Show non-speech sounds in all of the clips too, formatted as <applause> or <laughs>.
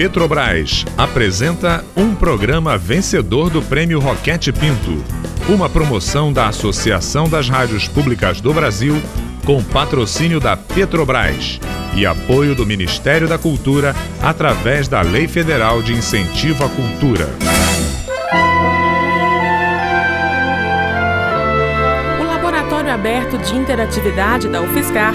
Petrobras apresenta um programa vencedor do Prêmio Roquete Pinto, uma promoção da Associação das Rádios Públicas do Brasil, com patrocínio da Petrobras e apoio do Ministério da Cultura através da Lei Federal de Incentivo à Cultura. aberto de interatividade da UFSCar,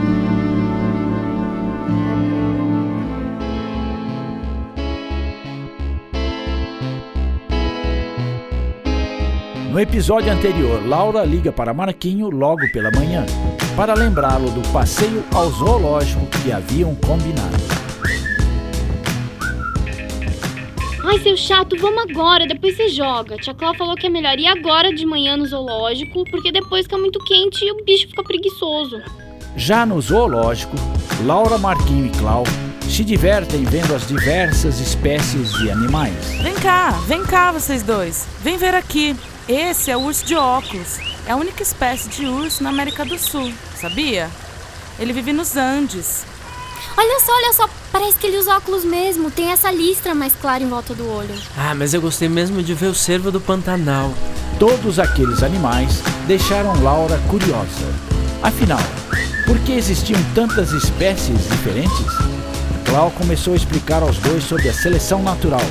No episódio anterior, Laura liga para Marquinho logo pela manhã para lembrá-lo do passeio ao zoológico que haviam combinado. Ai, seu chato, vamos agora, depois você joga. Tia Clau falou que é melhor ir agora de manhã no zoológico, porque depois fica muito quente e o bicho fica preguiçoso. Já no zoológico, Laura, Marquinho e Clau se divertem vendo as diversas espécies de animais. Vem cá, vem cá vocês dois. Vem ver aqui. Esse é o urso de óculos. É a única espécie de urso na América do Sul, sabia? Ele vive nos Andes. Olha só, olha só, parece que ele usa óculos mesmo. Tem essa listra mais clara em volta do olho. Ah, mas eu gostei mesmo de ver o cervo do Pantanal. Todos aqueles animais deixaram Laura curiosa. Afinal, por que existiam tantas espécies diferentes? Clau começou a explicar aos dois sobre a seleção natural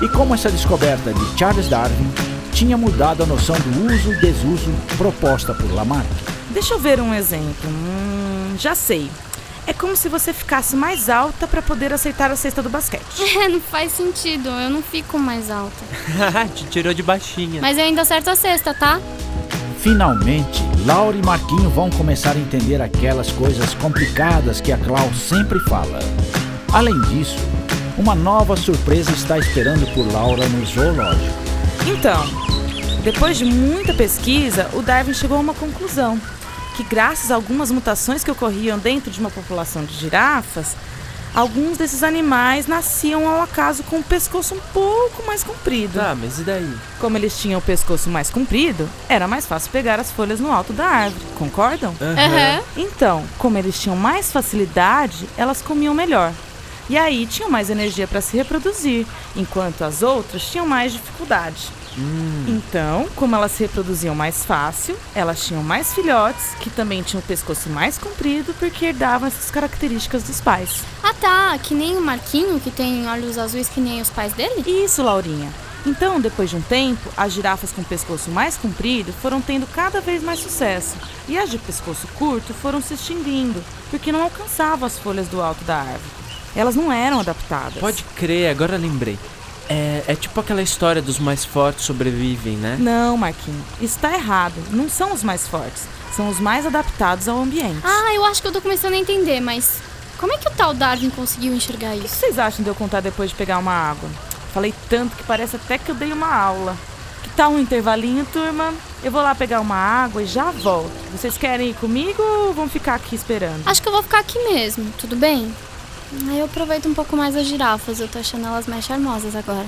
e como essa descoberta de Charles Darwin tinha mudado a noção do uso e desuso proposta por Lamarck. Deixa eu ver um exemplo. Hum, já sei. É como se você ficasse mais alta para poder aceitar a cesta do basquete. <laughs> É, não faz sentido. Eu não fico mais alta. <laughs> Te tirou de baixinha. Mas eu ainda acerto a cesta, tá? Finalmente, Laura e Marquinho vão começar a entender aquelas coisas complicadas que a Clau sempre fala. Além disso, uma nova surpresa está esperando por Laura no zoológico. Então, depois de muita pesquisa, o Darwin chegou a uma conclusão: que graças a algumas mutações que ocorriam dentro de uma população de girafas, alguns desses animais nasciam ao acaso com o pescoço um pouco mais comprido. Ah, mas e daí? Como eles tinham o pescoço mais comprido, era mais fácil pegar as folhas no alto da árvore, concordam? Uhum. Então, como eles tinham mais facilidade, elas comiam melhor. E aí tinham mais energia para se reproduzir, enquanto as outras tinham mais dificuldade. Hum. Então, como elas se reproduziam mais fácil, elas tinham mais filhotes, que também tinham o pescoço mais comprido, porque herdavam essas características dos pais. Ah tá, que nem o Marquinho, que tem olhos azuis que nem os pais dele? Isso, Laurinha. Então, depois de um tempo, as girafas com pescoço mais comprido foram tendo cada vez mais sucesso, e as de pescoço curto foram se extinguindo, porque não alcançavam as folhas do alto da árvore. Elas não eram adaptadas. Pode crer, agora lembrei. É, é tipo aquela história dos mais fortes sobrevivem, né? Não, Marquinhos, isso tá errado. Não são os mais fortes, são os mais adaptados ao ambiente. Ah, eu acho que eu tô começando a entender, mas como é que o tal Darwin conseguiu enxergar O que isso? vocês acham de eu contar depois de pegar uma água? Falei tanto que parece até que eu dei uma aula. Que tal um intervalinho, turma? Eu vou lá pegar uma água e já volto. Vocês querem ir comigo ou vão ficar aqui esperando? Acho que eu vou ficar aqui mesmo, tudo bem? Aí eu aproveito um pouco mais as girafas, eu tô achando elas mais charmosas agora.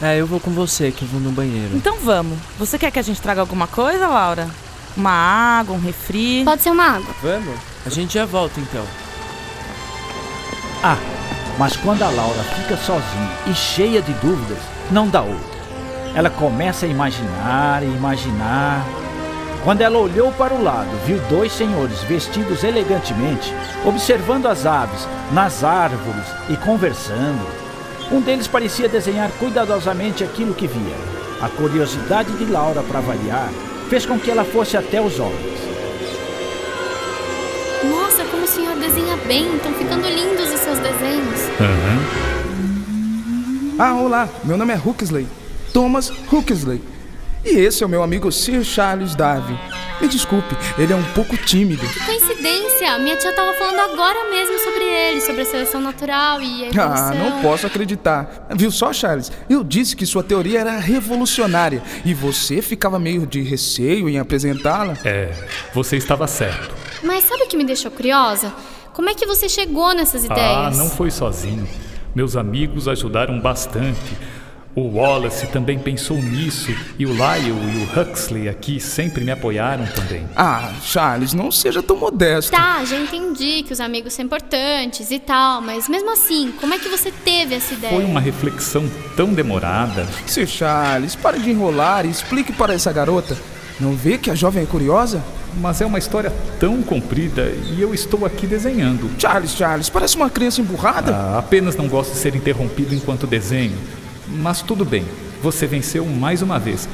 É, eu vou com você, que eu vou no banheiro. Então vamos. Você quer que a gente traga alguma coisa, Laura? Uma água, um refri? Pode ser uma água. Vamos? A gente já volta então. Ah, mas quando a Laura fica sozinha e cheia de dúvidas, não dá outra. Ela começa a imaginar e imaginar. Quando ela olhou para o lado, viu dois senhores vestidos elegantemente, observando as aves nas árvores e conversando. Um deles parecia desenhar cuidadosamente aquilo que via. A curiosidade de Laura para variar fez com que ela fosse até os homens. Nossa, como o senhor desenha bem, estão ficando lindos os seus desenhos. Ah, olá, meu nome é Huxley, Thomas Huxley. E esse é o meu amigo Sir Charles Darwin. Me desculpe, ele é um pouco tímido. Que coincidência! Minha tia tava falando agora mesmo sobre ele, sobre a seleção natural e a evolução. Ah, não posso acreditar. Viu só, Charles? Eu disse que sua teoria era revolucionária e você ficava meio de receio em apresentá-la. É, você estava certo. Mas sabe o que me deixou curiosa? Como é que você chegou nessas Ah, ideias? não foi sozinho. Meus amigos ajudaram bastante. O Wallace também pensou nisso e o Lyle e o Huxley aqui sempre me apoiaram também. Ah, Charles, não seja tão modesto. Tá, já entendi que os amigos são importantes e tal, mas mesmo assim, como é que você teve essa ideia? Foi uma reflexão tão demorada. Sir Charles, pare de enrolar e explique para essa garota. Não vê que a jovem é curiosa? Mas é uma história tão comprida e eu estou aqui desenhando. Charles, Charles, parece uma criança emburrada. Ah, apenas não gosto de ser interrompido enquanto desenho. Mas tudo bem, você venceu mais uma vez.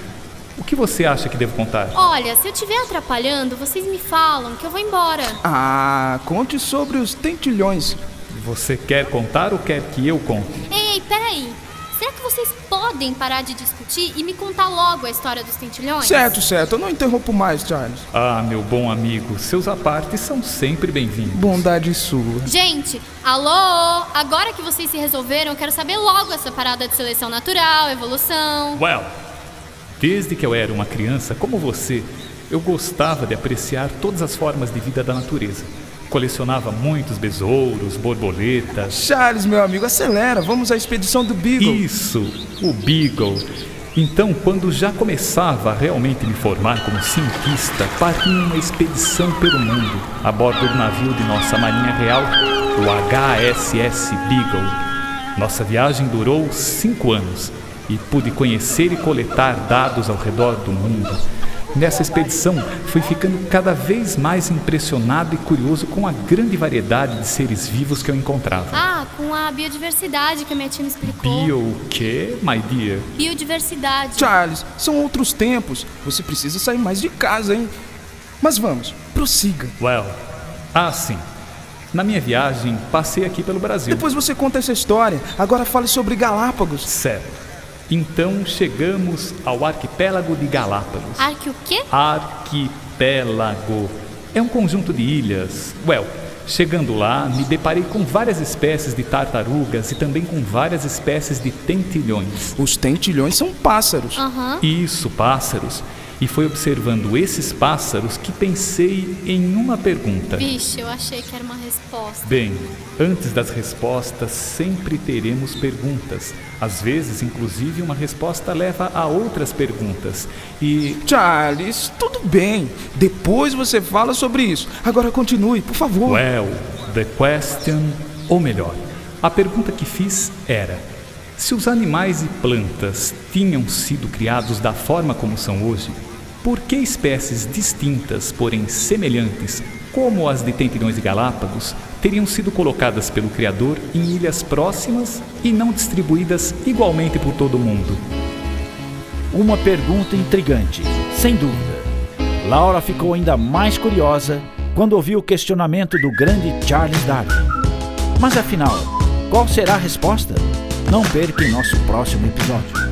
O que você acha que devo contar? Olha, se eu estiver atrapalhando, vocês me falam que eu vou embora. Ah, conte sobre os tentilhões. Você quer contar ou quer que eu conte? Ei, peraí. Será que vocês podem parar de discutir e me contar logo a história dos tentilhões? Certo, certo. Eu não interrompo mais, Charles. Ah, meu bom amigo, seus apartes são sempre bem-vindos. Bondade sua. Gente, alô! Agora que vocês se resolveram, eu quero saber logo essa parada de seleção natural, evolução. Well, desde que eu era uma criança como você, eu gostava de apreciar todas as formas de vida da natureza. Colecionava muitos besouros, borboletas. Charles, meu amigo, acelera. Vamos à expedição do Beagle. Isso, o Beagle. Então, quando já começava a realmente me formar como cientista, parti em uma expedição pelo mundo, a bordo do navio de nossa Marinha Real, o HSS Beagle. Nossa viagem durou cinco anos e pude conhecer e coletar dados ao redor do mundo. Nessa expedição, fui ficando cada vez mais impressionado e curioso com a grande variedade de seres vivos que eu encontrava. Ah, com a biodiversidade que a minha tia me explicou. Bio o quê, my dear? Biodiversidade. Charles, são outros tempos. Você precisa sair mais de casa, hein? Mas vamos, prossiga. Well, ah, sim. Na minha viagem, passei aqui pelo Brasil. Depois você conta essa história. Agora fale sobre Galápagos. Certo. Então chegamos ao arquipélago de Galápagos. Arque o quê? Arquipélago. É um conjunto de ilhas. Well, chegando lá, me deparei com várias espécies de tartarugas e também com várias espécies de tentilhões. Os tentilhões são pássaros. Aham. Isso, pássaros. E foi observando esses pássaros que pensei em uma pergunta. Vixe, eu achei que era uma resposta. Bem, antes das respostas sempre teremos perguntas. Às vezes, inclusive, uma resposta leva a outras perguntas. E Charles, tudo bem. Depois você fala sobre isso. Agora continue, por favor. Well, the question, ou melhor, a pergunta que fiz era: se os animais e plantas tinham sido criados da forma como são hoje, por que espécies distintas, porém semelhantes, como as de tentilhões de Galápagos, teriam sido colocadas pelo Criador em ilhas próximas e não distribuídas igualmente por todo o mundo? Uma pergunta intrigante, sem dúvida. Laura ficou ainda mais curiosa quando ouviu o questionamento do grande Charles Darwin. Mas afinal, qual será a resposta? Não perca em nosso próximo episódio.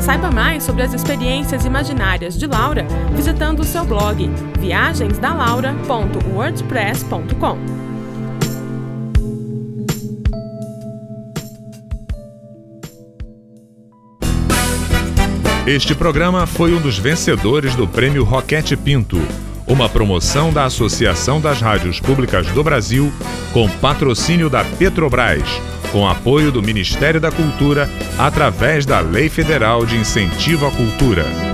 Saiba mais sobre as experiências imaginárias de Laura visitando o seu blog viagensdalaura.wordpress.com. Este programa foi um dos vencedores do Prêmio Roquete Pinto, uma promoção da Associação das Rádios Públicas do Brasil, com patrocínio da Petrobras, com apoio do Ministério da Cultura através da Lei Federal de Incentivo à Cultura.